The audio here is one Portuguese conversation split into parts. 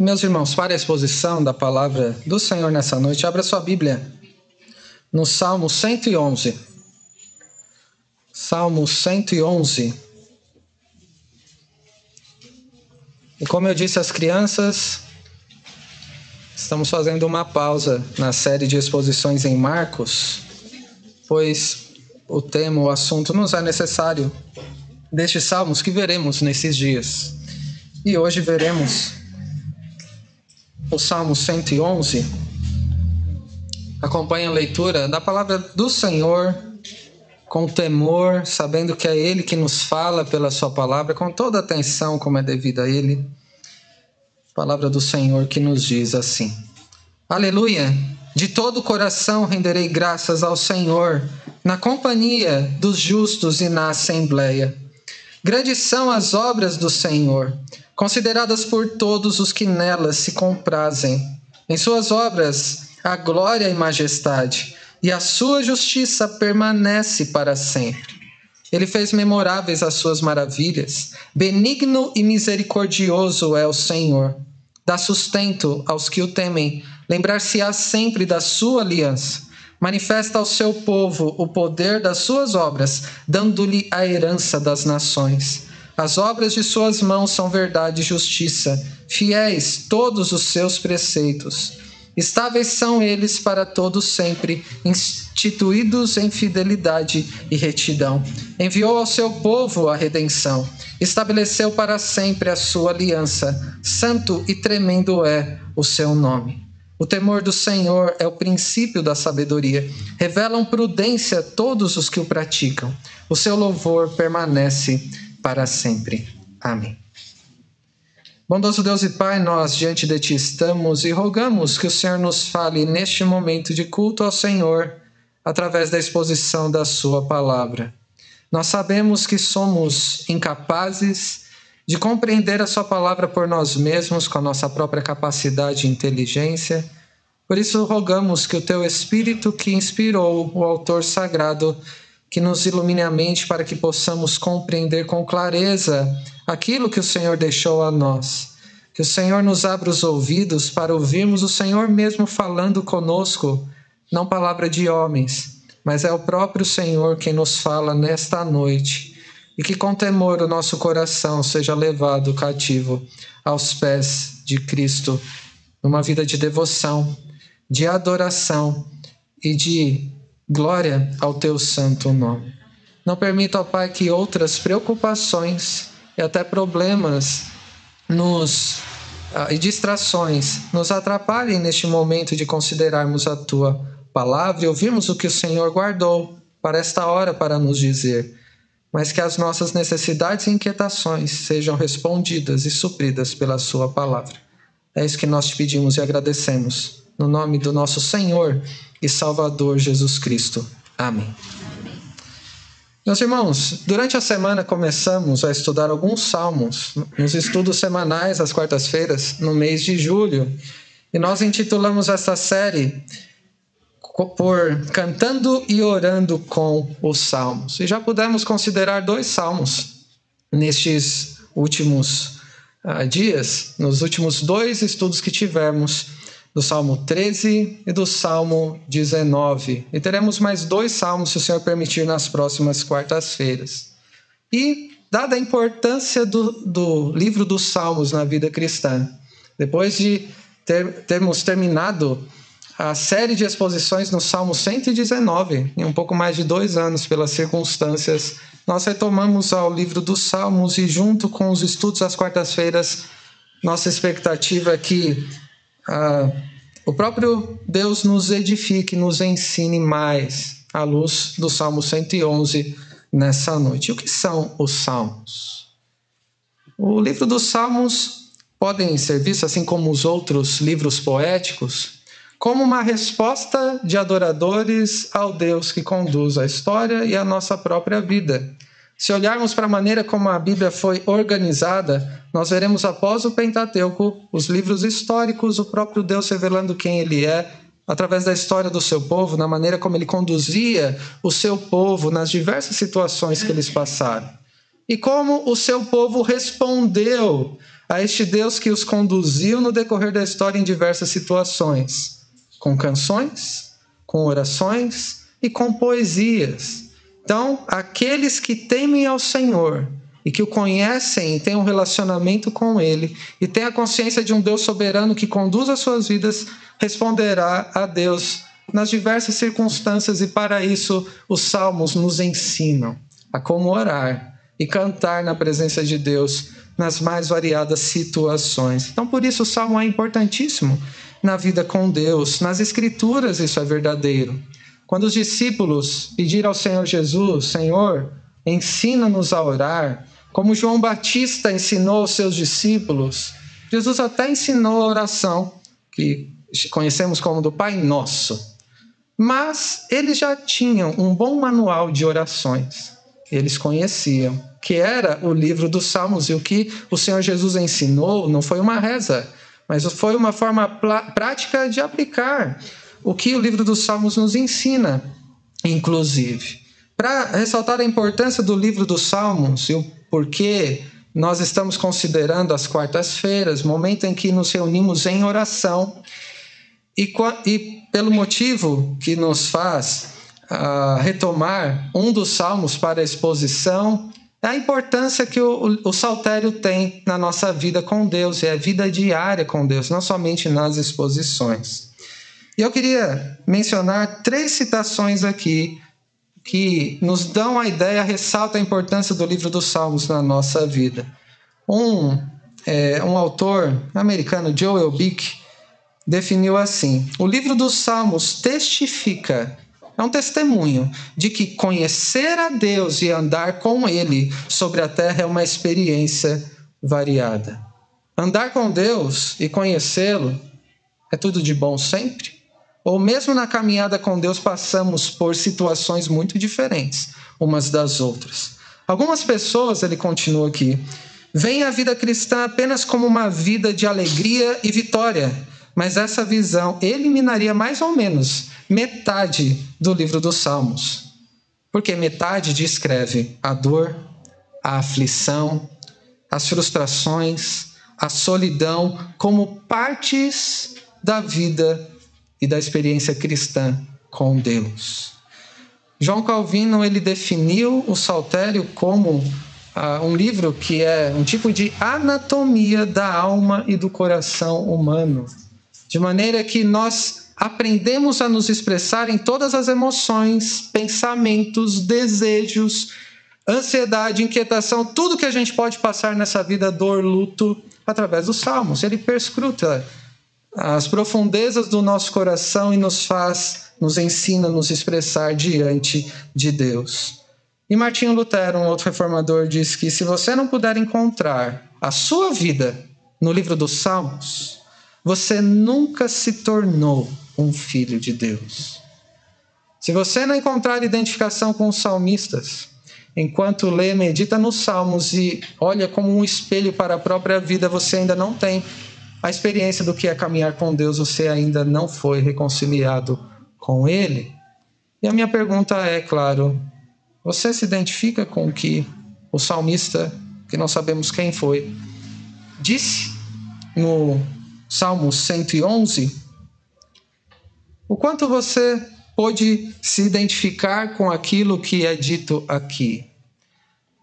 Meus irmãos, para a exposição da palavra do Senhor nessa noite, abra sua Bíblia no Salmo 111. Salmo 111. E como eu disse às crianças, estamos fazendo uma pausa na série de exposições em Marcos, pois o tema, o assunto nos é necessário destes salmos que veremos nesses dias. E hoje veremos o Salmo 111, acompanhe a leitura da palavra do Senhor com temor, sabendo que é Ele que nos fala pela Sua palavra, com toda atenção, como é devido a Ele. Palavra do Senhor que nos diz assim: Aleluia! De todo o coração renderei graças ao Senhor, na companhia dos justos e na assembleia. Grandes são as obras do Senhor consideradas por todos os que nelas se comprazem. Em suas obras há glória e majestade, e a sua justiça permanece para sempre. Ele fez memoráveis as suas maravilhas. Benigno e misericordioso é o Senhor. Dá sustento aos que o temem. Lembrar-se-á sempre da sua aliança. Manifesta ao seu povo o poder das suas obras, dando-lhe a herança das nações. As obras de suas mãos são verdade e justiça, fiéis todos os seus preceitos. Estáveis são eles para todos sempre, instituídos em fidelidade e retidão. Enviou ao seu povo a redenção, estabeleceu para sempre a sua aliança. Santo e tremendo é o seu nome. O temor do Senhor é o princípio da sabedoria. Revelam prudência todos os que o praticam. O seu louvor permanece para sempre. Amém. Bondoso Deus e Pai, nós diante de Ti estamos e rogamos que o Senhor nos fale neste momento de culto ao Senhor através da exposição da Sua palavra. Nós sabemos que somos incapazes de compreender a Sua palavra por nós mesmos, com a nossa própria capacidade e inteligência. Por isso, rogamos que o Teu Espírito, que inspirou o Autor Sagrado, que nos ilumine a mente para que possamos compreender com clareza aquilo que o Senhor deixou a nós. Que o Senhor nos abra os ouvidos para ouvirmos o Senhor mesmo falando conosco, não palavra de homens, mas é o próprio Senhor quem nos fala nesta noite. E que com temor o nosso coração seja levado cativo aos pés de Cristo, numa vida de devoção, de adoração e de Glória ao teu santo nome. Não permita, ó Pai, que outras preocupações e até problemas nos ah, e distrações nos atrapalhem neste momento de considerarmos a tua palavra e ouvirmos o que o Senhor guardou para esta hora para nos dizer, mas que as nossas necessidades e inquietações sejam respondidas e supridas pela sua palavra. É isso que nós te pedimos e agradecemos. No nome do nosso Senhor e Salvador Jesus Cristo. Amém. Meus irmãos, durante a semana começamos a estudar alguns salmos nos estudos semanais às quartas-feiras, no mês de julho. E nós intitulamos essa série por Cantando e Orando com os Salmos. E já pudemos considerar dois salmos nestes últimos uh, dias, nos últimos dois estudos que tivemos do Salmo 13 e do Salmo 19. E teremos mais dois salmos, se o Senhor permitir, nas próximas quartas-feiras. E, dada a importância do, do livro dos Salmos na vida cristã, depois de ter, termos terminado a série de exposições no Salmo 119, em um pouco mais de dois anos, pelas circunstâncias, nós retomamos ao livro dos Salmos e, junto com os estudos às quartas-feiras, nossa expectativa é que ah, o próprio Deus nos edifique, nos ensine mais à luz do Salmo 111 nessa noite. O que são os Salmos? O livro dos Salmos podem ser vistos, assim como os outros livros poéticos, como uma resposta de adoradores ao Deus que conduz a história e a nossa própria vida. Se olharmos para a maneira como a Bíblia foi organizada, nós veremos após o Pentateuco os livros históricos, o próprio Deus revelando quem ele é, através da história do seu povo, na maneira como ele conduzia o seu povo nas diversas situações que eles passaram. E como o seu povo respondeu a este Deus que os conduziu no decorrer da história em diversas situações, com canções, com orações e com poesias. Então, aqueles que temem ao Senhor e que o conhecem e têm um relacionamento com Ele e têm a consciência de um Deus soberano que conduz as suas vidas, responderá a Deus nas diversas circunstâncias, e para isso os salmos nos ensinam a como orar e cantar na presença de Deus nas mais variadas situações. Então, por isso, o salmo é importantíssimo na vida com Deus. Nas Escrituras, isso é verdadeiro. Quando os discípulos pediram ao Senhor Jesus: Senhor, ensina-nos a orar, como João Batista ensinou aos seus discípulos, Jesus até ensinou a oração, que conhecemos como do Pai Nosso. Mas eles já tinham um bom manual de orações. Eles conheciam, que era o livro dos Salmos. E o que o Senhor Jesus ensinou não foi uma reza, mas foi uma forma prática de aplicar o que o livro dos Salmos nos ensina, inclusive. Para ressaltar a importância do livro dos Salmos e o porquê nós estamos considerando as quartas-feiras, momento em que nos reunimos em oração, e, e pelo motivo que nos faz uh, retomar um dos salmos para a exposição, a importância que o, o, saltério tem na nossa vida com Deus, e a vida diária com Deus, não somente nas exposições. E eu queria mencionar três citações aqui que nos dão a ideia, ressaltam a importância do livro dos Salmos na nossa vida. Um, é, um autor americano, Joel Bick, definiu assim: o livro dos Salmos testifica, é um testemunho de que conhecer a Deus e andar com Ele sobre a terra é uma experiência variada. Andar com Deus e conhecê-lo é tudo de bom sempre? Ou mesmo na caminhada com Deus passamos por situações muito diferentes umas das outras. Algumas pessoas, ele continua aqui, veem a vida cristã apenas como uma vida de alegria e vitória mas essa visão eliminaria mais ou menos metade do livro dos Salmos. Porque metade descreve a dor, a aflição, as frustrações, a solidão como partes da vida e da experiência cristã com Deus. João Calvino ele definiu o Saltério como uh, um livro que é um tipo de anatomia da alma e do coração humano de maneira que nós aprendemos a nos expressar em todas as emoções, pensamentos, desejos, ansiedade, inquietação, tudo que a gente pode passar nessa vida, dor, luto, através dos salmos. Ele perscruta as profundezas do nosso coração e nos faz, nos ensina a nos expressar diante de Deus. E Martinho Lutero, um outro reformador, diz que se você não puder encontrar a sua vida no livro dos Salmos, você nunca se tornou um filho de Deus. Se você não encontrar identificação com os salmistas, enquanto lê, medita nos salmos e olha como um espelho para a própria vida, você ainda não tem a experiência do que é caminhar com Deus, você ainda não foi reconciliado com Ele. E a minha pergunta é, claro, você se identifica com o que o salmista, que não sabemos quem foi, disse no Salmo 111, o quanto você pôde se identificar com aquilo que é dito aqui.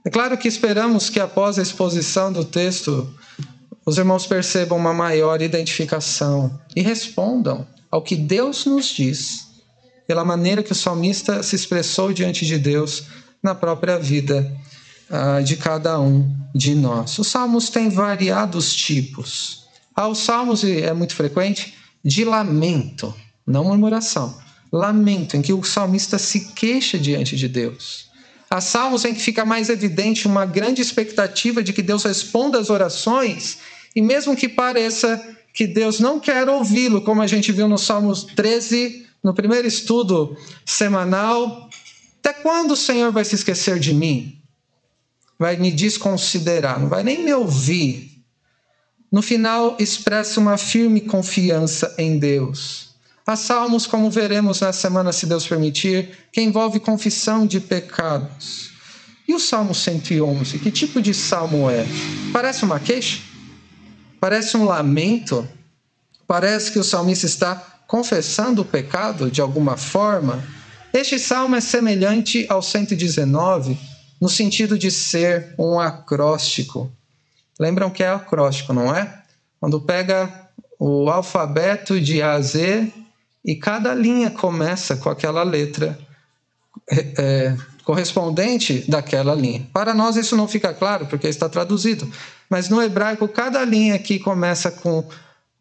É claro que esperamos que após a exposição do texto, os irmãos percebam uma maior identificação e respondam ao que Deus nos diz, pela maneira que o salmista se expressou diante de Deus na própria vida uh, de cada um de nós. Os salmos têm variados tipos. Aos salmos, é muito frequente, de lamento, não murmuração. Lamento, em que o salmista se queixa diante de Deus. Há salmos em que fica mais evidente uma grande expectativa de que Deus responda às orações, e mesmo que pareça que Deus não quer ouvi-lo, como a gente viu no Salmos 13, no primeiro estudo semanal, até quando o Senhor vai se esquecer de mim? Vai me desconsiderar, não vai nem me ouvir. No final, expressa uma firme confiança em Deus. Há salmos, como veremos na semana, se Deus permitir, que envolve confissão de pecados. E o Salmo 111, que tipo de salmo é? Parece uma queixa? Parece um lamento? Parece que o salmista está confessando o pecado de alguma forma? Este salmo é semelhante ao 119 no sentido de ser um acróstico. Lembram que é acróstico, não é? Quando pega o alfabeto de A a Z e cada linha começa com aquela letra é, é, correspondente daquela linha. Para nós isso não fica claro porque está traduzido, mas no hebraico cada linha aqui começa com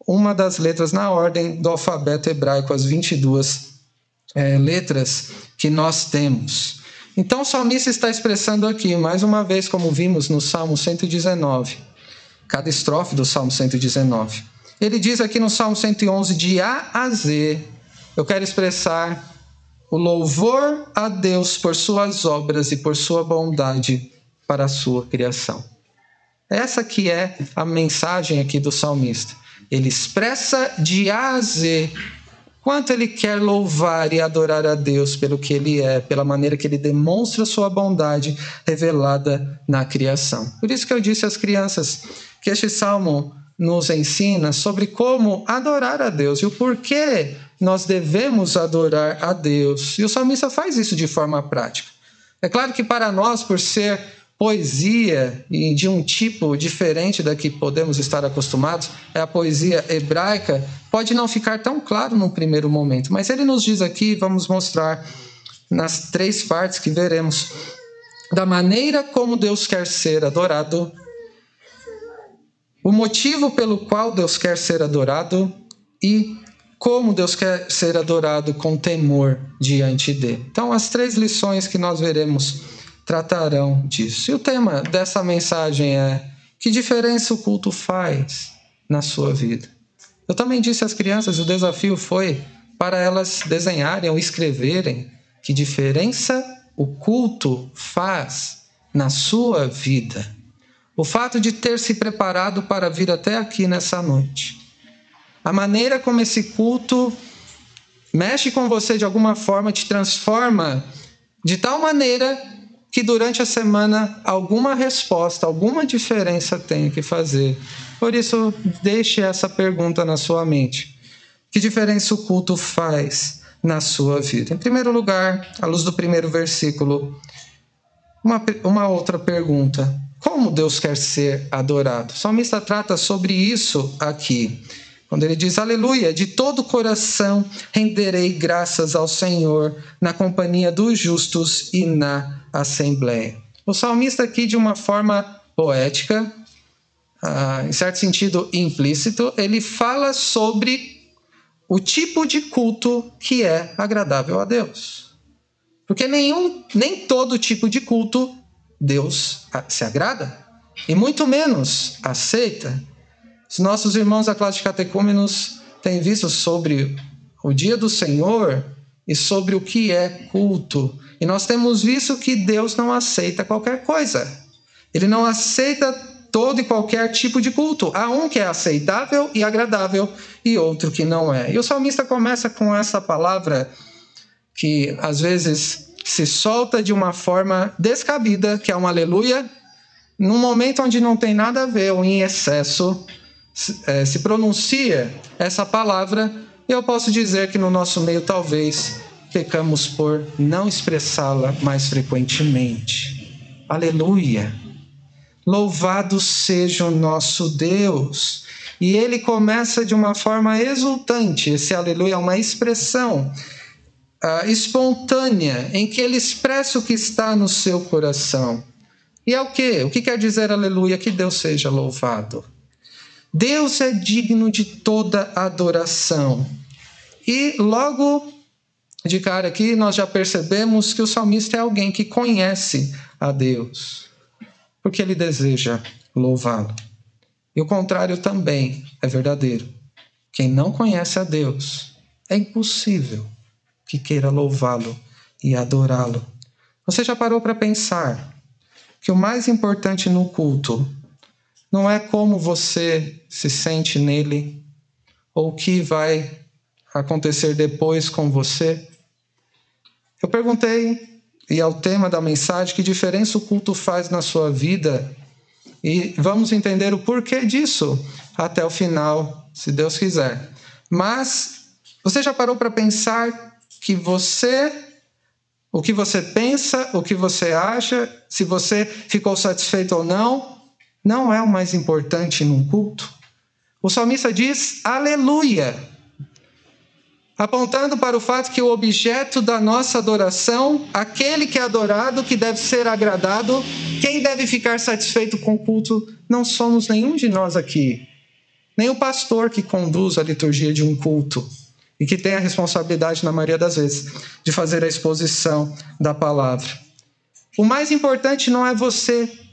uma das letras na ordem do alfabeto hebraico, as 22 é, letras que nós temos. Então o salmista está expressando aqui, mais uma vez, como vimos no Salmo 119, cada estrofe do Salmo 119. Ele diz aqui no Salmo 111, de A a Z, eu quero expressar o louvor a Deus por suas obras e por sua bondade para a sua criação. Essa que é a mensagem aqui do salmista. Ele expressa de A a Z quanto ele quer louvar e adorar a Deus pelo que ele é, pela maneira que ele demonstra sua bondade revelada na criação. Por isso que eu disse às crianças que este salmo nos ensina sobre como adorar a Deus e o porquê nós devemos adorar a Deus. E o salmista faz isso de forma prática. É claro que para nós, por ser poesia e de um tipo diferente da que podemos estar acostumados, é a poesia hebraica, pode não ficar tão claro no primeiro momento, mas ele nos diz aqui, vamos mostrar nas três partes que veremos, da maneira como Deus quer ser adorado, o motivo pelo qual Deus quer ser adorado e como Deus quer ser adorado com temor diante dele. Então, as três lições que nós veremos tratarão disso. E o tema dessa mensagem é: que diferença o culto faz na sua vida? Eu também disse às crianças: o desafio foi para elas desenharem ou escreverem que diferença o culto faz na sua vida. O fato de ter se preparado para vir até aqui nessa noite. A maneira como esse culto mexe com você de alguma forma, te transforma de tal maneira que durante a semana alguma resposta, alguma diferença tem que fazer. Por isso, deixe essa pergunta na sua mente. Que diferença o culto faz na sua vida? Em primeiro lugar, à luz do primeiro versículo, uma, uma outra pergunta. Como Deus quer ser adorado? O salmista trata sobre isso aqui. Quando ele diz, aleluia, de todo o coração renderei graças ao Senhor na companhia dos justos e na assembleia. O salmista aqui, de uma forma poética, ah, em certo sentido implícito, ele fala sobre o tipo de culto que é agradável a Deus. Porque nenhum, nem todo tipo de culto Deus se agrada, e muito menos aceita. Os nossos irmãos da classe de catecúmenos têm visto sobre o dia do Senhor e sobre o que é culto. E nós temos visto que Deus não aceita qualquer coisa. Ele não aceita todo e qualquer tipo de culto. Há um que é aceitável e agradável e outro que não é. E o salmista começa com essa palavra que às vezes se solta de uma forma descabida, que é um aleluia, num momento onde não tem nada a ver ou em excesso é, se pronuncia essa palavra, eu posso dizer que no nosso meio talvez pecamos por não expressá-la mais frequentemente. Aleluia! Louvado seja o nosso Deus! E ele começa de uma forma exultante. Esse aleluia é uma expressão uh, espontânea em que ele expressa o que está no seu coração. E é o que? O que quer dizer aleluia? Que Deus seja louvado. Deus é digno de toda adoração. E logo de cara aqui nós já percebemos que o salmista é alguém que conhece a Deus, porque ele deseja louvá-lo. E o contrário também é verdadeiro. Quem não conhece a Deus, é impossível que queira louvá-lo e adorá-lo. Você já parou para pensar que o mais importante no culto não é como você se sente nele ou o que vai acontecer depois com você. Eu perguntei, e é o tema da mensagem, que diferença o culto faz na sua vida? E vamos entender o porquê disso até o final, se Deus quiser. Mas você já parou para pensar que você, o que você pensa, o que você acha, se você ficou satisfeito ou não, não é o mais importante num culto? O salmista diz aleluia, apontando para o fato que o objeto da nossa adoração, aquele que é adorado, que deve ser agradado, quem deve ficar satisfeito com o culto, não somos nenhum de nós aqui, nem o pastor que conduz a liturgia de um culto e que tem a responsabilidade, na maioria das vezes, de fazer a exposição da palavra. O mais importante não é você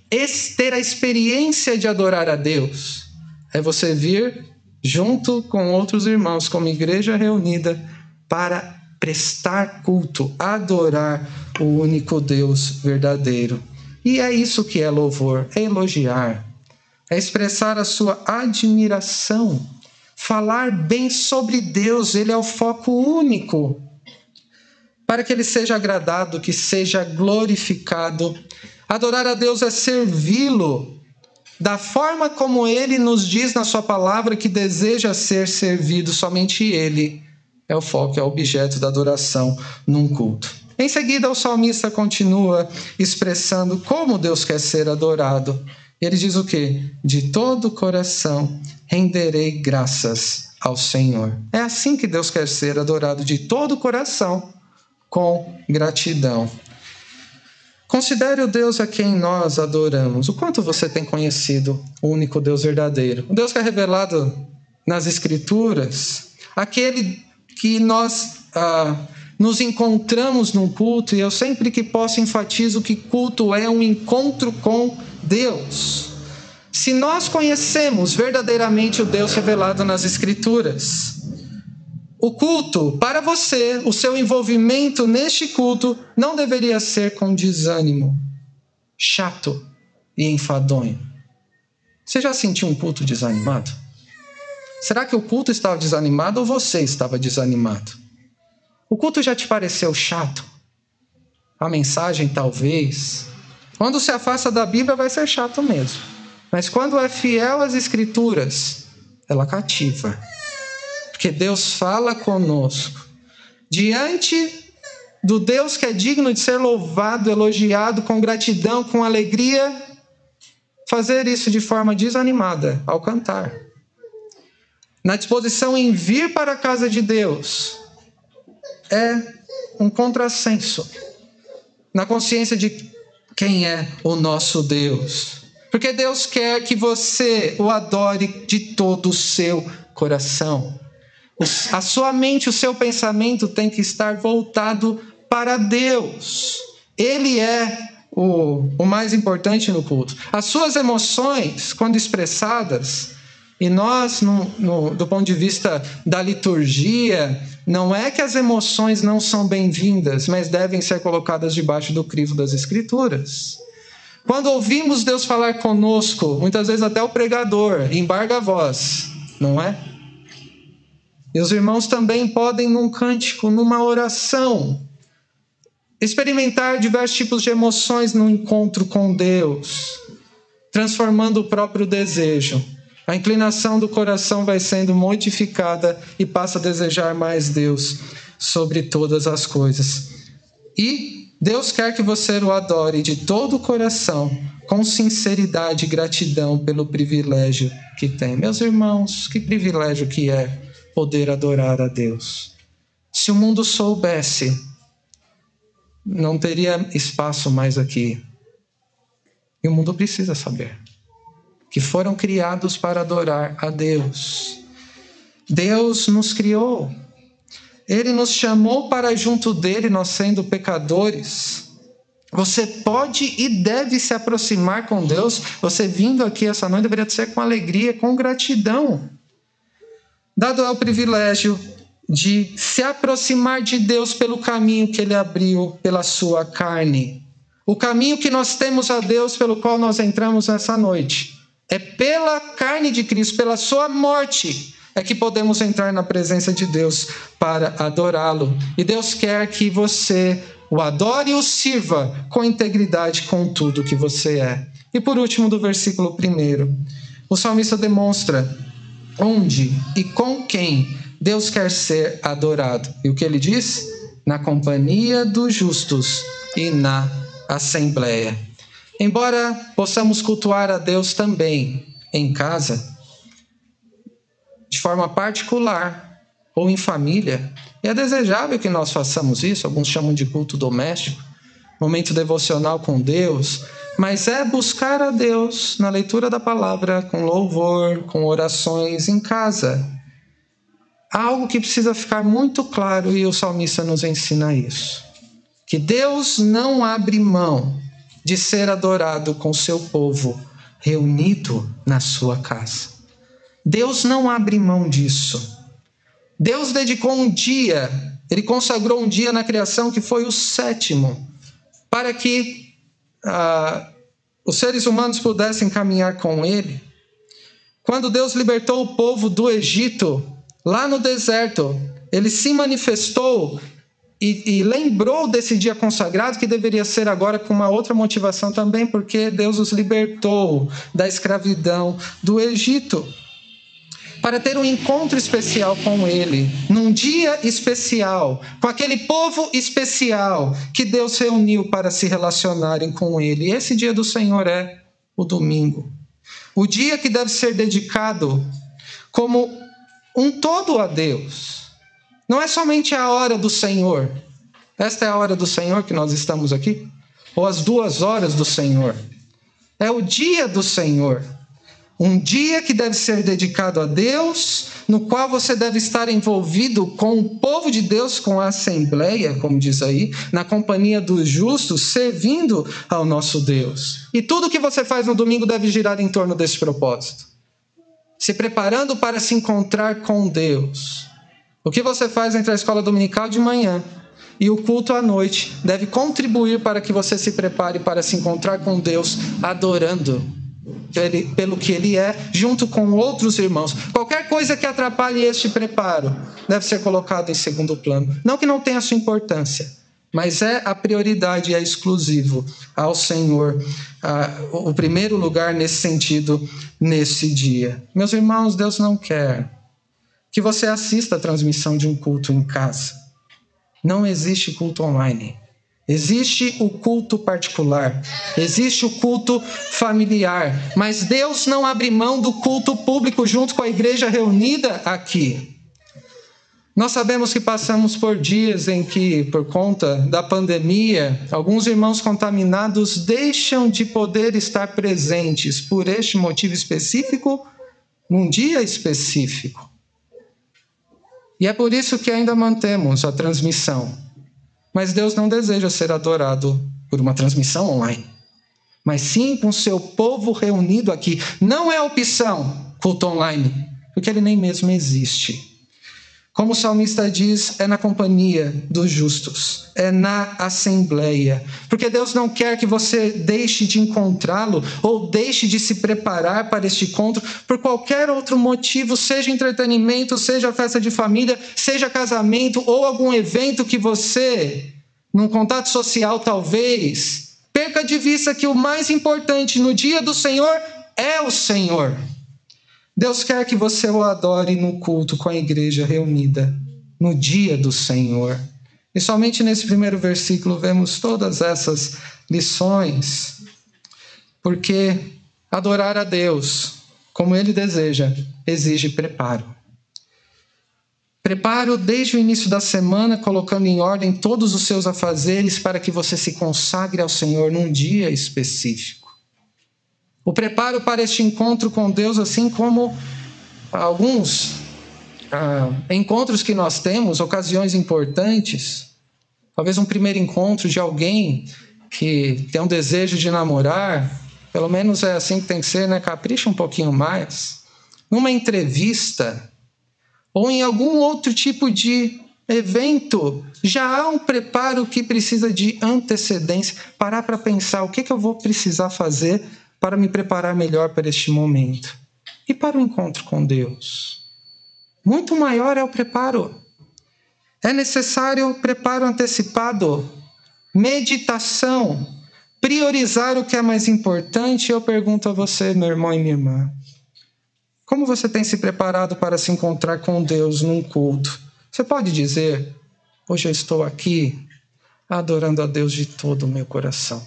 ter a experiência de adorar a Deus, é você vir junto com outros irmãos, como igreja reunida, para prestar culto, adorar o único Deus verdadeiro. E é isso que é louvor, é elogiar, é expressar a sua admiração, falar bem sobre Deus, ele é o foco único. Para que ele seja agradado, que seja glorificado. Adorar a Deus é servi-lo da forma como ele nos diz na sua palavra que deseja ser servido, somente ele é o foco, é o objeto da adoração num culto. Em seguida, o salmista continua expressando como Deus quer ser adorado. Ele diz o que? De todo o coração renderei graças ao Senhor. É assim que Deus quer ser adorado, de todo o coração, com gratidão. Considere o Deus a quem nós adoramos. O quanto você tem conhecido o único Deus verdadeiro? O Deus que é revelado nas Escrituras, aquele que nós ah, nos encontramos num culto, e eu sempre que posso enfatizo que culto é um encontro com Deus. Se nós conhecemos verdadeiramente o Deus revelado nas Escrituras, o culto, para você, o seu envolvimento neste culto não deveria ser com desânimo, chato e enfadonho. Você já sentiu um culto desanimado? Será que o culto estava desanimado ou você estava desanimado? O culto já te pareceu chato? A mensagem, talvez. Quando se afasta da Bíblia, vai ser chato mesmo. Mas quando é fiel às Escrituras, ela cativa porque Deus fala conosco. Diante do Deus que é digno de ser louvado, elogiado, com gratidão, com alegria, fazer isso de forma desanimada ao cantar. Na disposição em vir para a casa de Deus, é um contrassenso. Na consciência de quem é o nosso Deus. Porque Deus quer que você o adore de todo o seu coração. A sua mente, o seu pensamento tem que estar voltado para Deus. Ele é o, o mais importante no culto. As suas emoções, quando expressadas, e nós, no, no, do ponto de vista da liturgia, não é que as emoções não são bem-vindas, mas devem ser colocadas debaixo do crivo das Escrituras. Quando ouvimos Deus falar conosco, muitas vezes até o pregador embarga a voz, não é? E os irmãos também podem, num cântico, numa oração, experimentar diversos tipos de emoções no encontro com Deus, transformando o próprio desejo. A inclinação do coração vai sendo modificada e passa a desejar mais Deus sobre todas as coisas. E Deus quer que você o adore de todo o coração, com sinceridade e gratidão pelo privilégio que tem. Meus irmãos, que privilégio que é poder adorar a Deus. Se o mundo soubesse, não teria espaço mais aqui. E o mundo precisa saber que foram criados para adorar a Deus. Deus nos criou. Ele nos chamou para junto dele, nós sendo pecadores. Você pode e deve se aproximar com Deus. Você vindo aqui essa noite deveria ser com alegria, com gratidão. Dado é o privilégio de se aproximar de Deus pelo caminho que ele abriu pela sua carne. O caminho que nós temos a Deus pelo qual nós entramos nessa noite é pela carne de Cristo, pela sua morte, é que podemos entrar na presença de Deus para adorá-lo. E Deus quer que você o adore e o sirva com integridade com tudo que você é. E por último, do versículo 1, o salmista demonstra onde e com quem Deus quer ser adorado. E o que ele diz? Na companhia dos justos e na assembleia. Embora possamos cultuar a Deus também em casa, de forma particular ou em família, é desejável que nós façamos isso. Alguns chamam de culto doméstico, momento devocional com Deus, mas é buscar a Deus na leitura da palavra, com louvor, com orações em casa algo que precisa ficar muito claro e o salmista nos ensina isso. Que Deus não abre mão de ser adorado com seu povo reunido na sua casa. Deus não abre mão disso. Deus dedicou um dia, ele consagrou um dia na criação que foi o sétimo, para que ah, os seres humanos pudessem caminhar com ele. Quando Deus libertou o povo do Egito, Lá no deserto, ele se manifestou e, e, lembrou desse dia consagrado que deveria ser agora com uma outra motivação também, porque Deus os libertou da escravidão do Egito. Para ter um encontro especial com Ele, num dia especial, com aquele povo especial que Deus reuniu para se relacionarem com Ele. Esse dia do Senhor é o domingo. O dia que deve ser dedicado como um todo a Deus. Não é somente a hora do Senhor. Esta é a hora do Senhor que nós estamos aqui? Ou as duas horas do Senhor? É o dia do Senhor. Um dia que deve ser dedicado a Deus, no qual você deve estar envolvido com o povo de Deus, com a assembleia, como diz aí, na companhia dos justos, servindo ao nosso Deus. E tudo que você faz no domingo deve girar em torno desse propósito se preparando para se encontrar com Deus. O que você faz entre a escola dominical de manhã e o culto à noite deve contribuir para que você se prepare para se encontrar com Deus, adorando pelo que Ele é, junto com outros irmãos. Qualquer coisa que atrapalhe este preparo deve ser colocado em segundo plano. Não que não tenha sua importância, mas é a prioridade, é exclusivo ao Senhor, o primeiro lugar nesse sentido, nesse dia. Meus irmãos, Deus não quer que você assista a transmissão de um culto em casa. Não existe culto online. Existe o culto particular, existe o culto familiar, mas Deus não abre mão do culto público junto com a igreja reunida aqui. Nós sabemos que passamos por dias em que, por conta da pandemia, alguns irmãos contaminados deixam de poder estar presentes por este motivo específico, num dia específico. E é por isso que ainda mantemos a transmissão. Mas Deus não deseja ser adorado por uma transmissão online, mas sim com seu povo reunido aqui. Não é opção culto online, porque ele nem mesmo existe. Como o salmista diz, é na companhia dos justos, é na assembleia. Porque Deus não quer que você deixe de encontrá-lo ou deixe de se preparar para este encontro por qualquer outro motivo, seja entretenimento, seja festa de família, seja casamento ou algum evento que você, num contato social talvez, perca de vista que o mais importante no dia do Senhor é o Senhor. Deus quer que você o adore no culto com a igreja reunida, no dia do Senhor. E somente nesse primeiro versículo vemos todas essas lições, porque adorar a Deus como Ele deseja exige preparo. Preparo desde o início da semana, colocando em ordem todos os seus afazeres para que você se consagre ao Senhor num dia específico. O preparo para este encontro com Deus, assim como alguns ah, encontros que nós temos, ocasiões importantes, talvez um primeiro encontro de alguém que tem um desejo de namorar, pelo menos é assim que tem que ser, né? Capricha um pouquinho mais. Numa entrevista, ou em algum outro tipo de evento, já há um preparo que precisa de antecedência. Parar para pensar o que, que eu vou precisar fazer para me preparar melhor para este momento e para o encontro com Deus. Muito maior é o preparo. É necessário preparo antecipado, meditação, priorizar o que é mais importante, eu pergunto a você, meu irmão e minha irmã, como você tem se preparado para se encontrar com Deus num culto? Você pode dizer, hoje eu estou aqui adorando a Deus de todo o meu coração.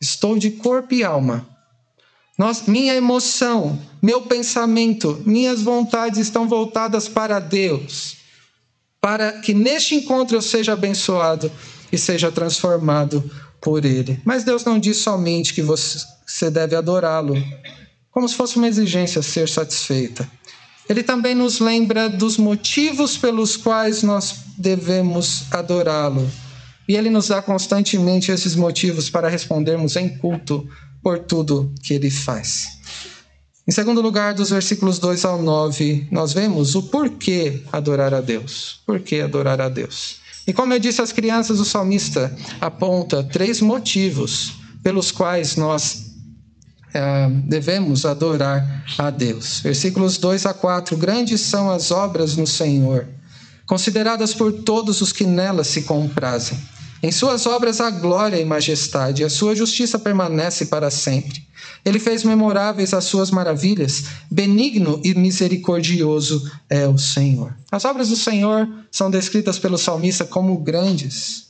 Estou de corpo e alma. Minha emoção, meu pensamento, minhas vontades estão voltadas para Deus, para que neste encontro eu seja abençoado e seja transformado por Ele. Mas Deus não diz somente que você deve adorá-lo, como se fosse uma exigência ser satisfeita. Ele também nos lembra dos motivos pelos quais nós devemos adorá-lo. E ele nos dá constantemente esses motivos para respondermos em culto por tudo que ele faz. Em segundo lugar, dos versículos 2 ao 9, nós vemos o porquê adorar a Deus. Por que adorar a Deus? E como eu disse às crianças, o salmista aponta três motivos pelos quais nós é, devemos adorar a Deus. Versículos 2 a 4: Grandes são as obras no Senhor, consideradas por todos os que nelas se comprazem. Em suas obras há glória e majestade, a sua justiça permanece para sempre. Ele fez memoráveis as suas maravilhas, benigno e misericordioso é o Senhor. As obras do Senhor são descritas pelo salmista como grandes,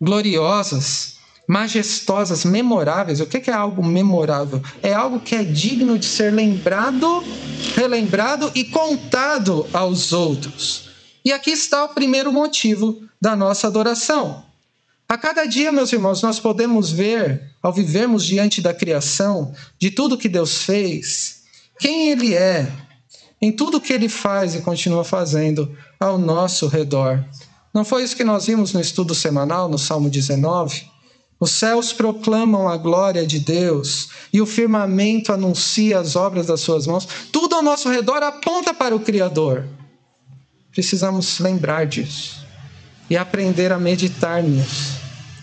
gloriosas, majestosas, memoráveis. O que é algo memorável? É algo que é digno de ser lembrado, relembrado e contado aos outros. E aqui está o primeiro motivo da nossa adoração. A cada dia, meus irmãos, nós podemos ver, ao vivermos diante da criação, de tudo que Deus fez, quem Ele é, em tudo que Ele faz e continua fazendo ao nosso redor. Não foi isso que nós vimos no estudo semanal, no Salmo 19? Os céus proclamam a glória de Deus e o firmamento anuncia as obras das suas mãos. Tudo ao nosso redor aponta para o Criador. Precisamos lembrar disso e aprender a meditar nisso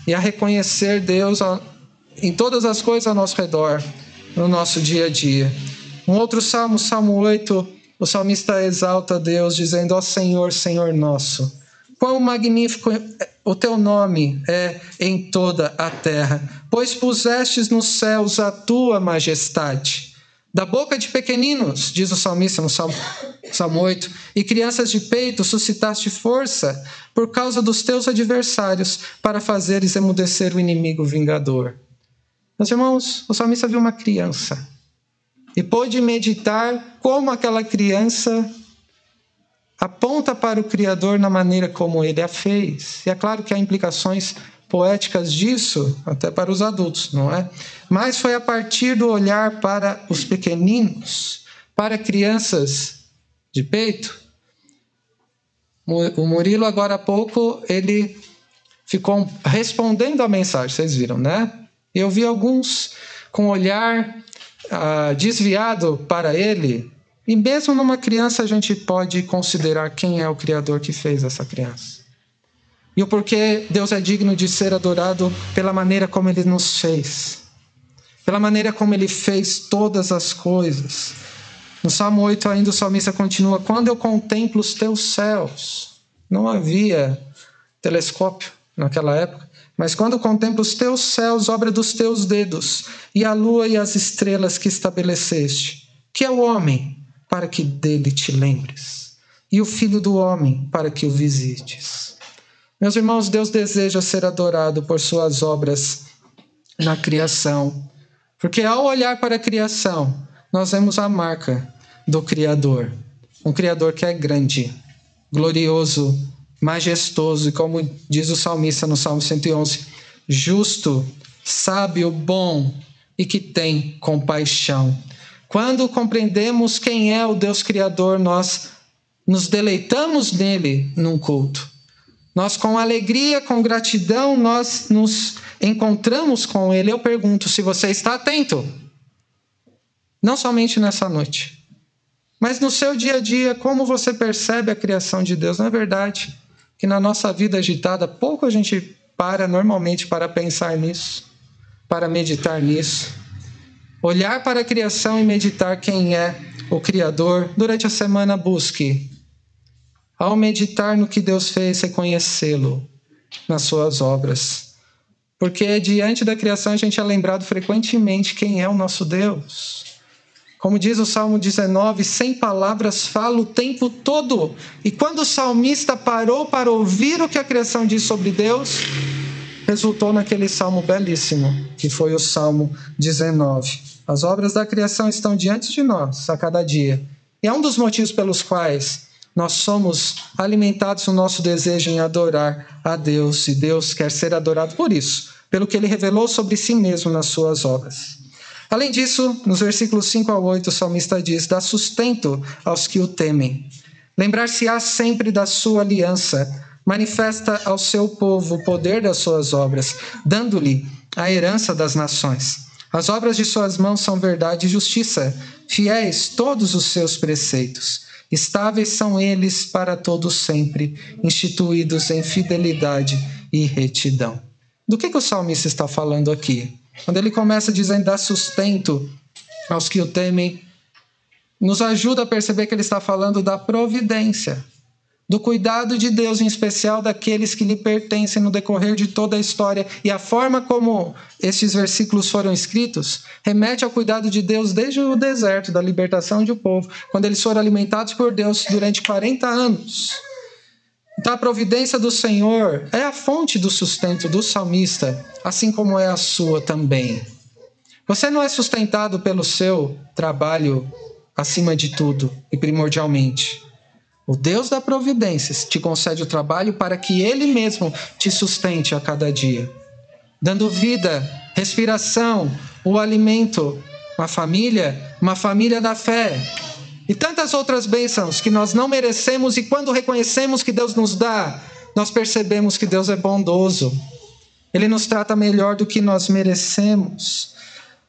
e a reconhecer Deus em todas as coisas ao nosso redor, no nosso dia a dia. Um outro salmo, Salmo 8, o salmista exalta Deus, dizendo: Ó Senhor, Senhor nosso, quão magnífico o teu nome é em toda a terra, pois pusestes nos céus a tua majestade. Da boca de pequeninos, diz o salmista no Salmo, Salmo 8, e crianças de peito suscitaste força por causa dos teus adversários, para fazeres emudecer o inimigo vingador. Meus irmãos, o salmista viu uma criança e pôde meditar como aquela criança aponta para o Criador na maneira como ele a fez. E é claro que há implicações poéticas disso, até para os adultos, não é? Mas foi a partir do olhar para os pequeninos, para crianças de peito, o Murilo, agora há pouco, ele ficou respondendo a mensagem, vocês viram, né? Eu vi alguns com olhar ah, desviado para ele, e mesmo numa criança a gente pode considerar quem é o Criador que fez essa criança. E o porquê Deus é digno de ser adorado pela maneira como ele nos fez, pela maneira como ele fez todas as coisas. No Salmo 8, ainda o salmista continua: Quando eu contemplo os teus céus, não havia telescópio naquela época, mas quando contemplo os teus céus, obra dos teus dedos, e a lua e as estrelas que estabeleceste, que é o homem, para que dele te lembres, e o filho do homem, para que o visites. Meus irmãos, Deus deseja ser adorado por suas obras na criação, porque ao olhar para a criação, nós vemos a marca do Criador. Um Criador que é grande, glorioso, majestoso e, como diz o salmista no Salmo 111, justo, sábio, bom e que tem compaixão. Quando compreendemos quem é o Deus Criador, nós nos deleitamos nele num culto. Nós, com alegria, com gratidão, nós nos encontramos com ele. Eu pergunto se você está atento. Não somente nessa noite, mas no seu dia a dia, como você percebe a criação de Deus? Não é verdade que na nossa vida agitada, pouco a gente para normalmente para pensar nisso, para meditar nisso. Olhar para a criação e meditar quem é o Criador. Durante a semana, busque. Ao meditar no que Deus fez, reconhecê-lo nas suas obras. porque diante da criação a gente é lembrado frequentemente quem é o nosso Deus. Como diz o Salmo 19, sem palavras fala o tempo todo. E quando o salmista parou para ouvir o que a criação diz sobre Deus, resultou naquele salmo belíssimo, que foi o Salmo 19. As obras da criação estão diante de nós a cada dia. E é um dos motivos pelos quais nós somos alimentados no nosso desejo em adorar a Deus, e Deus quer ser adorado por isso, pelo que ele revelou sobre si mesmo nas suas obras. Além disso, nos versículos 5 a 8, o salmista diz: dá sustento aos que o temem. Lembrar-se-á sempre da sua aliança, manifesta ao seu povo o poder das suas obras, dando-lhe a herança das nações. As obras de suas mãos são verdade e justiça, fiéis todos os seus preceitos. Estáveis são eles para todo sempre, instituídos em fidelidade e retidão. Do que, que o salmista está falando aqui? Quando ele começa dizendo dar sustento aos que o temem, nos ajuda a perceber que ele está falando da providência, do cuidado de Deus, em especial daqueles que lhe pertencem no decorrer de toda a história. E a forma como estes versículos foram escritos remete ao cuidado de Deus desde o deserto, da libertação de um povo, quando eles foram alimentados por Deus durante 40 anos. Então, a providência do Senhor é a fonte do sustento do salmista, assim como é a sua também. Você não é sustentado pelo seu trabalho acima de tudo e primordialmente. O Deus da providência te concede o trabalho para que Ele mesmo te sustente a cada dia, dando vida, respiração, o alimento, uma família, uma família da fé, e tantas outras bênçãos que nós não merecemos, e quando reconhecemos que Deus nos dá, nós percebemos que Deus é bondoso. Ele nos trata melhor do que nós merecemos.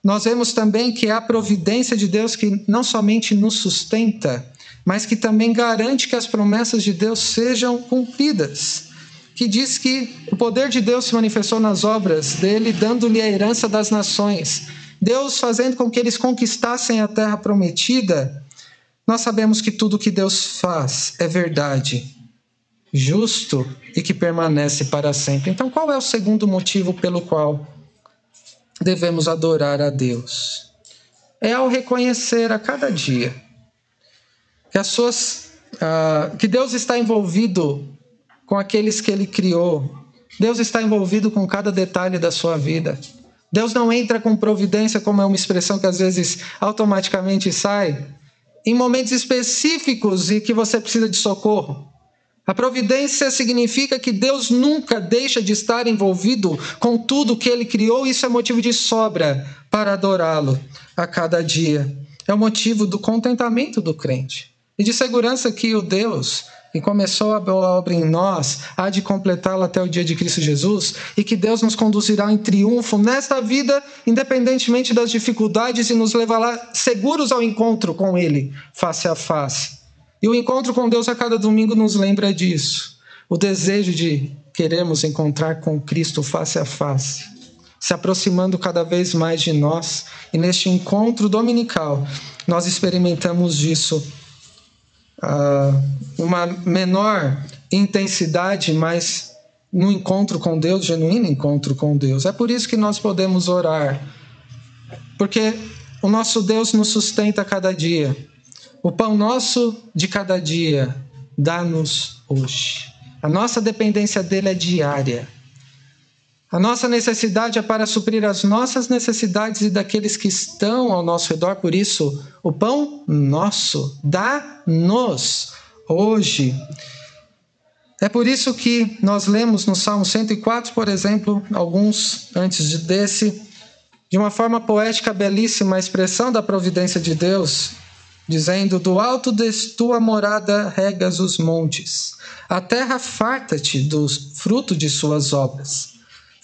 Nós vemos também que é a providência de Deus que não somente nos sustenta, mas que também garante que as promessas de Deus sejam cumpridas. Que diz que o poder de Deus se manifestou nas obras dele, dando-lhe a herança das nações. Deus fazendo com que eles conquistassem a terra prometida nós sabemos que tudo que Deus faz é verdade, justo e que permanece para sempre. Então, qual é o segundo motivo pelo qual devemos adorar a Deus? É ao reconhecer a cada dia que as suas uh, que Deus está envolvido com aqueles que Ele criou. Deus está envolvido com cada detalhe da sua vida. Deus não entra com providência, como é uma expressão que às vezes automaticamente sai, em momentos específicos e que você precisa de socorro. A providência significa que Deus nunca deixa de estar envolvido com tudo que ele criou, e isso é motivo de sobra para adorá-lo a cada dia. É o motivo do contentamento do crente e de segurança que o Deus e começou a obra em nós, há de completá-la até o dia de Cristo Jesus, e que Deus nos conduzirá em triunfo nesta vida, independentemente das dificuldades, e nos levará seguros ao encontro com Ele, face a face. E o encontro com Deus a cada domingo nos lembra disso. O desejo de queremos encontrar com Cristo face a face, se aproximando cada vez mais de nós, e neste encontro dominical, nós experimentamos isso uh, uma menor intensidade, mas no encontro com Deus, genuíno encontro com Deus. É por isso que nós podemos orar, porque o nosso Deus nos sustenta cada dia. O pão nosso de cada dia dá-nos hoje. A nossa dependência dele é diária. A nossa necessidade é para suprir as nossas necessidades e daqueles que estão ao nosso redor. Por isso, o pão nosso dá-nos hoje. É por isso que nós lemos no Salmo 104, por exemplo, alguns antes desse, de uma forma poética belíssima, a expressão da providência de Deus, dizendo: Do alto de tua morada regas os montes, a terra farta-te do fruto de suas obras.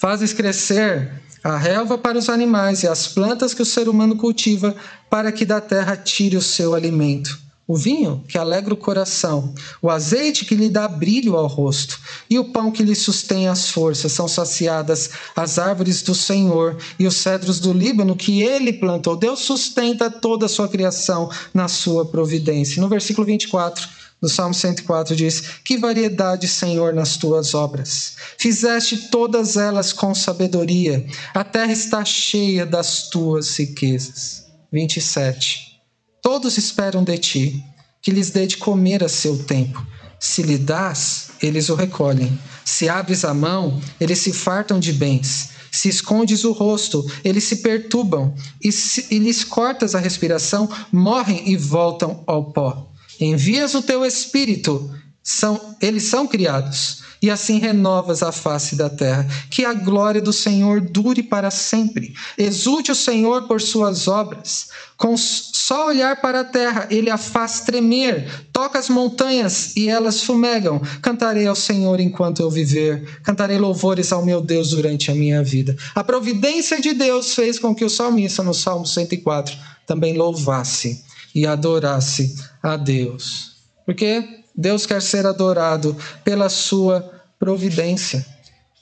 Fazes crescer a relva para os animais e as plantas que o ser humano cultiva para que da terra tire o seu alimento. O vinho que alegra o coração, o azeite que lhe dá brilho ao rosto, e o pão que lhe sustém as forças, são saciadas as árvores do Senhor e os cedros do Líbano que ele plantou. Deus sustenta toda a sua criação na sua providência. No versículo 24, do Salmo 104 diz: Que variedade, Senhor, nas tuas obras! Fizeste todas elas com sabedoria, a terra está cheia das tuas riquezas. 27. Todos esperam de ti, que lhes dê de comer a seu tempo. Se lhe dás, eles o recolhem. Se abres a mão, eles se fartam de bens. Se escondes o rosto, eles se perturbam. E, se, e lhes cortas a respiração, morrem e voltam ao pó. Envias o teu espírito, são, eles são criados, e assim renovas a face da terra. Que a glória do Senhor dure para sempre. Exulte o Senhor por suas obras. Com só olhar para a terra, ele a faz tremer. Toca as montanhas e elas fumegam. Cantarei ao Senhor enquanto eu viver. Cantarei louvores ao meu Deus durante a minha vida. A providência de Deus fez com que o salmista, no Salmo 104, também louvasse e adorasse a Deus. Porque Deus quer ser adorado pela sua providência.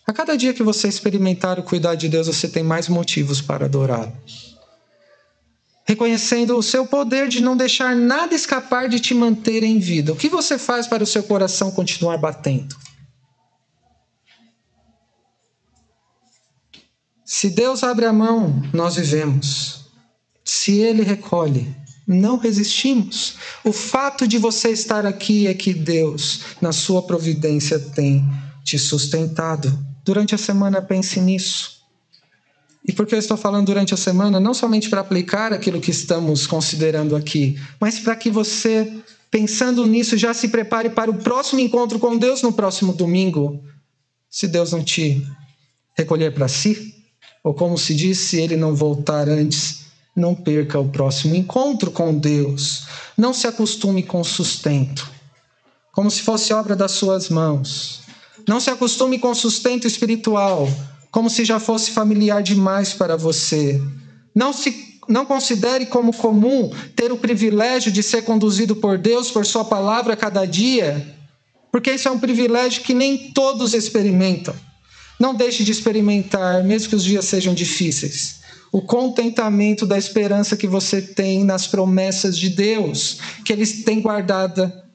A cada dia que você experimentar o cuidado de Deus, você tem mais motivos para adorá-lo. Reconhecendo o seu poder de não deixar nada escapar de te manter em vida. O que você faz para o seu coração continuar batendo? Se Deus abre a mão, nós vivemos. Se Ele recolhe, não resistimos. O fato de você estar aqui é que Deus, na sua providência, tem te sustentado. Durante a semana, pense nisso. E por que eu estou falando durante a semana? Não somente para aplicar aquilo que estamos considerando aqui, mas para que você, pensando nisso, já se prepare para o próximo encontro com Deus no próximo domingo. Se Deus não te recolher para si, ou como se diz, se ele não voltar antes não perca o próximo encontro com Deus. Não se acostume com sustento, como se fosse obra das suas mãos. Não se acostume com sustento espiritual, como se já fosse familiar demais para você. Não se não considere como comum ter o privilégio de ser conduzido por Deus por sua palavra cada dia, porque isso é um privilégio que nem todos experimentam. Não deixe de experimentar, mesmo que os dias sejam difíceis o contentamento da esperança que você tem nas promessas de Deus, que Ele tem guardada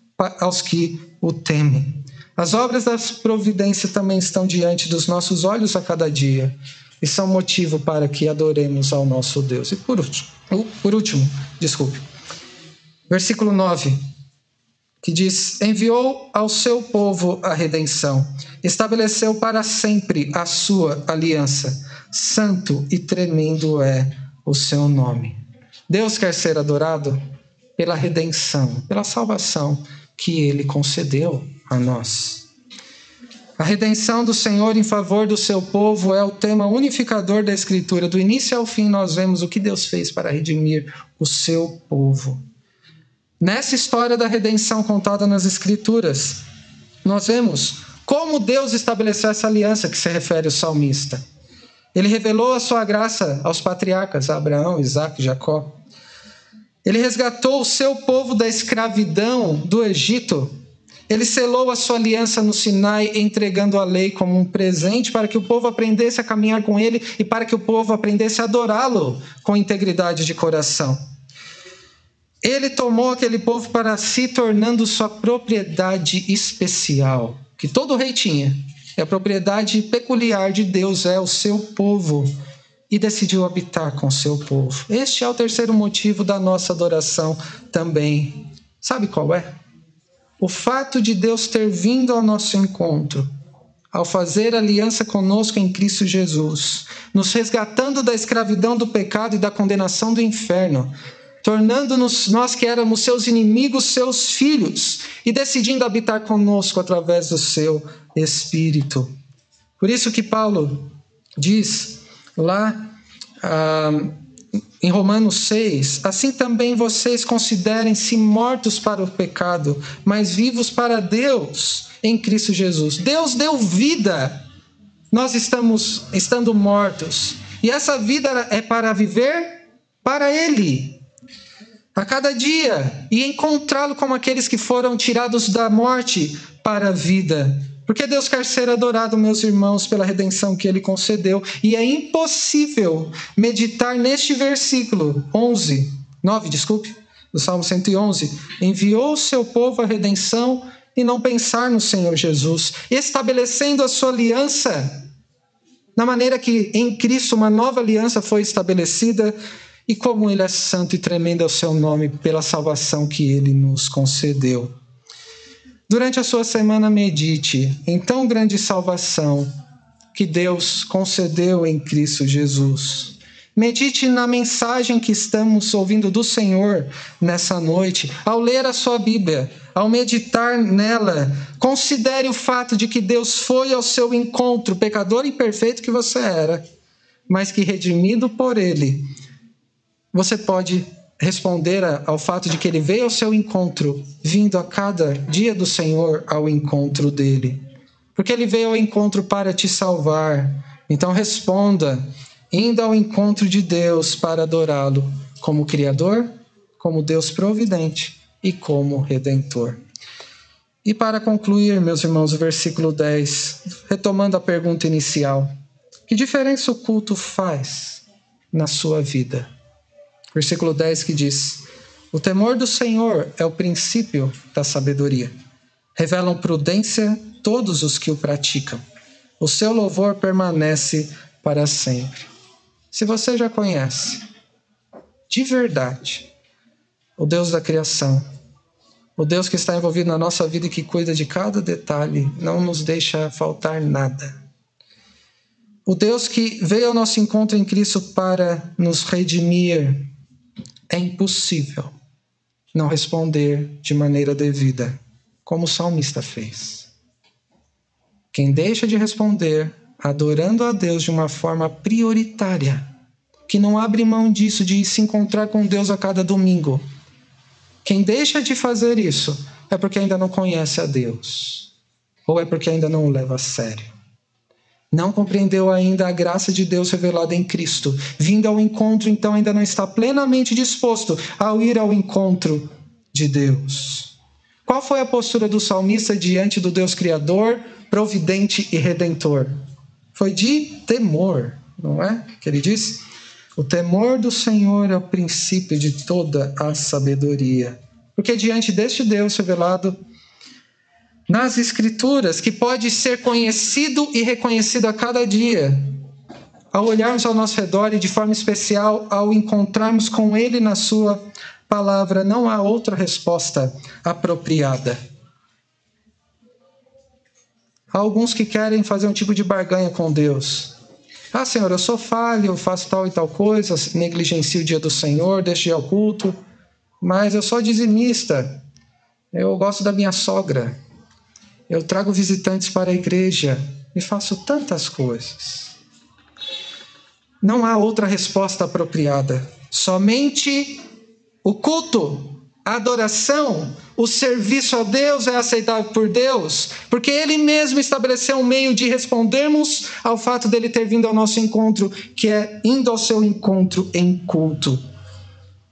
aos que o temem. As obras da providência também estão diante dos nossos olhos a cada dia e são motivo para que adoremos ao nosso Deus. E por último, por último desculpe, versículo 9, que diz: Enviou ao seu povo a redenção, estabeleceu para sempre a sua aliança santo e tremendo é o seu nome. Deus quer ser adorado pela redenção, pela salvação que ele concedeu a nós. A redenção do Senhor em favor do seu povo é o tema unificador da Escritura. Do início ao fim, nós vemos o que Deus fez para redimir o seu povo. Nessa história da redenção contada nas Escrituras, nós vemos como Deus estabeleceu essa aliança que se refere o salmista. Ele revelou a sua graça aos patriarcas, Abraão, Isaac, Jacó. Ele resgatou o seu povo da escravidão do Egito. Ele selou a sua aliança no Sinai, entregando a lei como um presente para que o povo aprendesse a caminhar com ele e para que o povo aprendesse a adorá-lo com integridade de coração. Ele tomou aquele povo para si, tornando sua propriedade especial, que todo rei tinha. E a propriedade peculiar de Deus é o seu povo e decidiu habitar com o seu povo. Este é o terceiro motivo da nossa adoração também. Sabe qual é? O fato de Deus ter vindo ao nosso encontro, ao fazer aliança conosco em Cristo Jesus, nos resgatando da escravidão do pecado e da condenação do inferno, tornando-nos nós que éramos seus inimigos, seus filhos, e decidindo habitar conosco através do seu Espírito. Por isso que Paulo diz lá ah, em Romanos 6: Assim também vocês considerem-se mortos para o pecado, mas vivos para Deus em Cristo Jesus. Deus deu vida, nós estamos estando mortos, e essa vida é para viver para Ele a cada dia e encontrá-lo como aqueles que foram tirados da morte para a vida. Porque Deus quer ser adorado, meus irmãos, pela redenção que ele concedeu, e é impossível meditar neste versículo 11, 9, desculpe, do Salmo 111, enviou o seu povo à redenção e não pensar no Senhor Jesus, estabelecendo a sua aliança, na maneira que em Cristo uma nova aliança foi estabelecida, e como Ele é santo e tremendo é o seu nome pela salvação que Ele nos concedeu. Durante a sua semana, medite em tão grande salvação que Deus concedeu em Cristo Jesus. Medite na mensagem que estamos ouvindo do Senhor nessa noite. Ao ler a sua Bíblia, ao meditar nela, considere o fato de que Deus foi ao seu encontro, pecador imperfeito que você era, mas que redimido por Ele, você pode responder ao fato de que Ele veio ao seu encontro, vindo a cada dia do Senhor ao encontro dele. Porque Ele veio ao encontro para te salvar. Então responda indo ao encontro de Deus para adorá-lo como Criador, como Deus providente e como Redentor. E para concluir, meus irmãos, o versículo 10, retomando a pergunta inicial: que diferença o culto faz na sua vida? Versículo 10 que diz: O temor do Senhor é o princípio da sabedoria. Revelam prudência todos os que o praticam. O seu louvor permanece para sempre. Se você já conhece de verdade o Deus da criação, o Deus que está envolvido na nossa vida e que cuida de cada detalhe, não nos deixa faltar nada. O Deus que veio ao nosso encontro em Cristo para nos redimir, é impossível não responder de maneira devida, como o salmista fez. Quem deixa de responder adorando a Deus de uma forma prioritária, que não abre mão disso, de se encontrar com Deus a cada domingo. Quem deixa de fazer isso é porque ainda não conhece a Deus, ou é porque ainda não o leva a sério. Não compreendeu ainda a graça de Deus revelada em Cristo. Vindo ao encontro, então ainda não está plenamente disposto a ir ao encontro de Deus. Qual foi a postura do salmista diante do Deus Criador, providente e redentor? foi de temor, não é? Que ele disse: o temor do Senhor é o princípio de toda a sabedoria. Porque diante deste Deus revelado nas Escrituras, que pode ser conhecido e reconhecido a cada dia, ao olharmos ao nosso redor e de forma especial ao encontrarmos com Ele na Sua palavra, não há outra resposta apropriada. Há alguns que querem fazer um tipo de barganha com Deus. Ah, Senhor, eu sou falho, faço tal e tal coisa, negligencio o dia do Senhor, deixo de ao culto, mas eu sou dizimista, eu gosto da minha sogra, eu trago visitantes para a igreja e faço tantas coisas. Não há outra resposta apropriada. Somente o culto a adoração, o serviço a Deus é aceitável por Deus, porque Ele mesmo estabeleceu um meio de respondermos ao fato dele ter vindo ao nosso encontro, que é indo ao seu encontro em culto.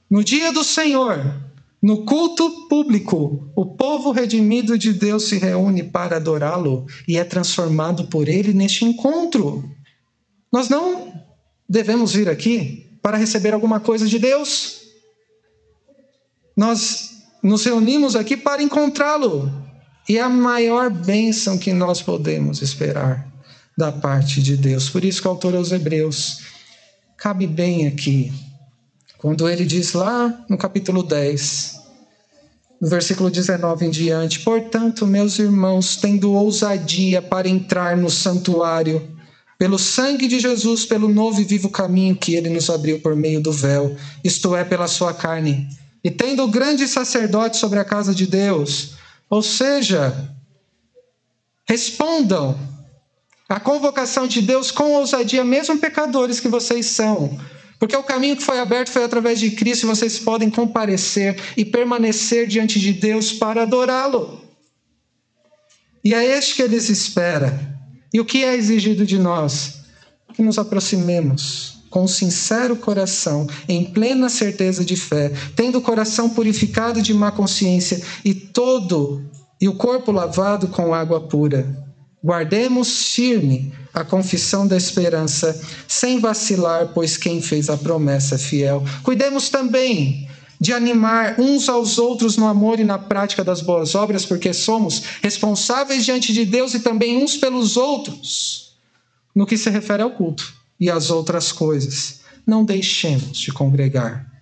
No dia do Senhor, no culto público, o povo redimido de Deus se reúne para adorá-lo e é transformado por ele neste encontro. Nós não devemos vir aqui para receber alguma coisa de Deus. Nós nos reunimos aqui para encontrá-lo. E é a maior bênção que nós podemos esperar da parte de Deus. Por isso que o autor aos Hebreus cabe bem aqui, quando ele diz lá no capítulo 10, no versículo 19 em diante: Portanto, meus irmãos, tendo ousadia para entrar no santuário, pelo sangue de Jesus, pelo novo e vivo caminho que ele nos abriu por meio do véu, isto é, pela sua carne e tendo grande sacerdote sobre a casa de Deus. Ou seja, respondam à convocação de Deus com ousadia, mesmo pecadores que vocês são. Porque o caminho que foi aberto foi através de Cristo e vocês podem comparecer e permanecer diante de Deus para adorá-lo. E é este que eles espera. E o que é exigido de nós? Que nos aproximemos com sincero coração, em plena certeza de fé, tendo o coração purificado de má consciência e todo e o corpo lavado com água pura. Guardemos firme a confissão da esperança, sem vacilar, pois quem fez a promessa é fiel. Cuidemos também de animar uns aos outros no amor e na prática das boas obras, porque somos responsáveis diante de Deus e também uns pelos outros, no que se refere ao culto e às outras coisas. Não deixemos de congregar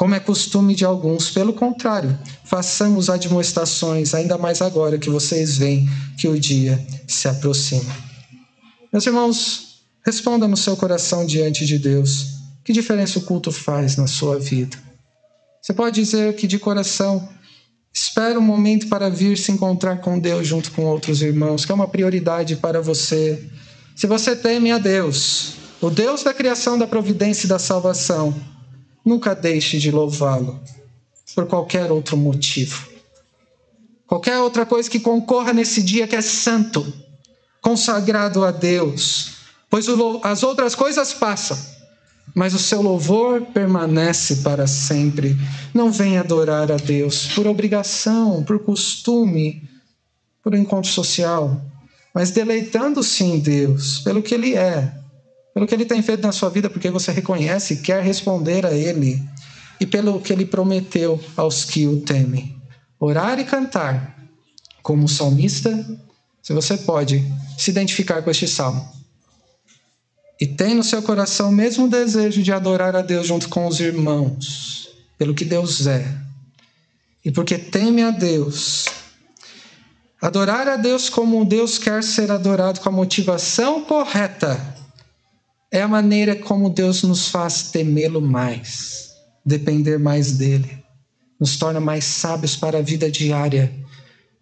como é costume de alguns. Pelo contrário, façamos admoestações, ainda mais agora que vocês veem que o dia se aproxima. Meus irmãos, responda no seu coração diante de Deus: que diferença o culto faz na sua vida? Você pode dizer que de coração espera um momento para vir se encontrar com Deus junto com outros irmãos, que é uma prioridade para você. Se você teme a Deus, o Deus da criação, da providência e da salvação, Nunca deixe de louvá-lo por qualquer outro motivo. Qualquer outra coisa que concorra nesse dia que é santo, consagrado a Deus. Pois as outras coisas passam, mas o seu louvor permanece para sempre. Não venha adorar a Deus por obrigação, por costume, por encontro social, mas deleitando-se em Deus pelo que Ele é, pelo que ele tem feito na sua vida, porque você reconhece e quer responder a ele, e pelo que ele prometeu aos que o temem. Orar e cantar, como salmista, se você pode se identificar com este salmo. E tem no seu coração o mesmo desejo de adorar a Deus junto com os irmãos, pelo que Deus é. E porque teme a Deus, Adorar a Deus como Deus quer ser adorado com a motivação correta é a maneira como Deus nos faz temê-lo mais, depender mais dele, nos torna mais sábios para a vida diária,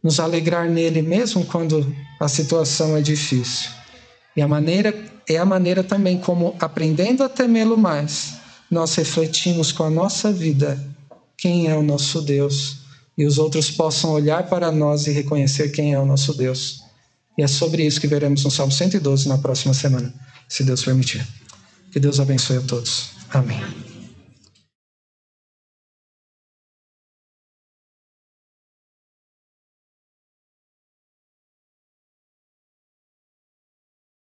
nos alegrar nele mesmo quando a situação é difícil. E a maneira é a maneira também como aprendendo a temê-lo mais, nós refletimos com a nossa vida quem é o nosso Deus e os outros possam olhar para nós e reconhecer quem é o nosso Deus. E é sobre isso que veremos no Salmo 112 na próxima semana se Deus permitir. Que Deus abençoe a todos. Amém.